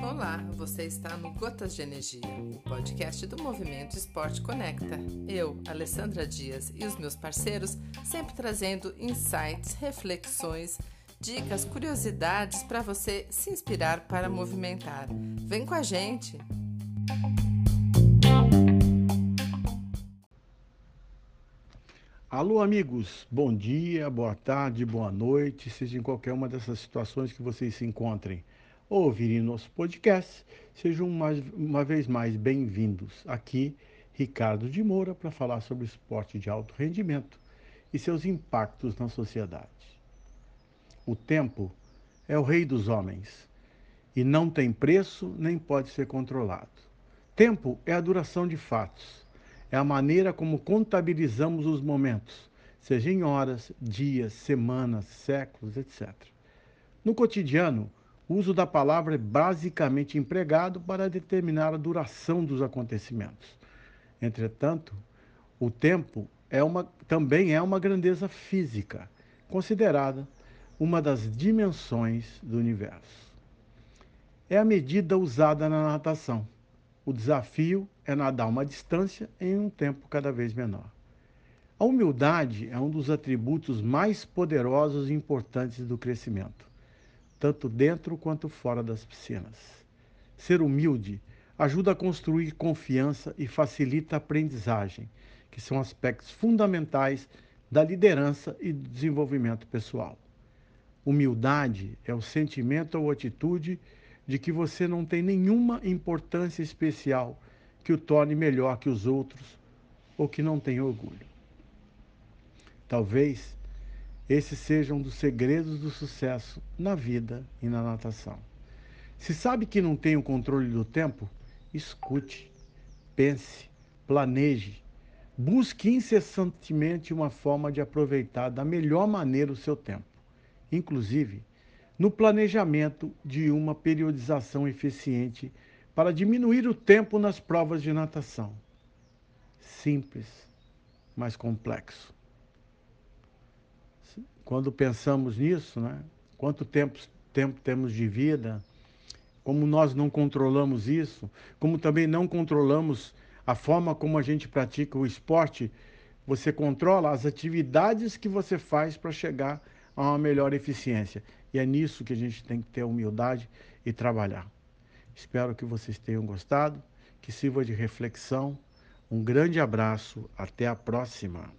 Olá, você está no Gotas de Energia, o podcast do Movimento Esporte Conecta. Eu, Alessandra Dias e os meus parceiros sempre trazendo insights, reflexões, dicas, curiosidades para você se inspirar para movimentar. Vem com a gente! Alô, amigos, bom dia, boa tarde, boa noite, seja em qualquer uma dessas situações que vocês se encontrem ou ouvirem nosso podcast, sejam mais, uma vez mais bem-vindos. Aqui, Ricardo de Moura, para falar sobre esporte de alto rendimento e seus impactos na sociedade. O tempo é o rei dos homens e não tem preço nem pode ser controlado. Tempo é a duração de fatos é a maneira como contabilizamos os momentos, seja em horas, dias, semanas, séculos, etc. No cotidiano, o uso da palavra é basicamente empregado para determinar a duração dos acontecimentos. Entretanto, o tempo é uma, também é uma grandeza física, considerada uma das dimensões do universo. É a medida usada na natação o desafio é nadar uma distância em um tempo cada vez menor. A humildade é um dos atributos mais poderosos e importantes do crescimento, tanto dentro quanto fora das piscinas. Ser humilde ajuda a construir confiança e facilita a aprendizagem, que são aspectos fundamentais da liderança e do desenvolvimento pessoal. Humildade é o sentimento ou atitude de que você não tem nenhuma importância especial que o torne melhor que os outros ou que não tem orgulho. Talvez esse seja um dos segredos do sucesso na vida e na natação. Se sabe que não tem o controle do tempo, escute, pense, planeje, busque incessantemente uma forma de aproveitar da melhor maneira o seu tempo. Inclusive, no planejamento de uma periodização eficiente para diminuir o tempo nas provas de natação. Simples, mas complexo. Quando pensamos nisso, né? quanto tempo, tempo temos de vida, como nós não controlamos isso, como também não controlamos a forma como a gente pratica o esporte, você controla as atividades que você faz para chegar a uma melhor eficiência. E é nisso que a gente tem que ter humildade e trabalhar. Espero que vocês tenham gostado, que sirva de reflexão. Um grande abraço, até a próxima.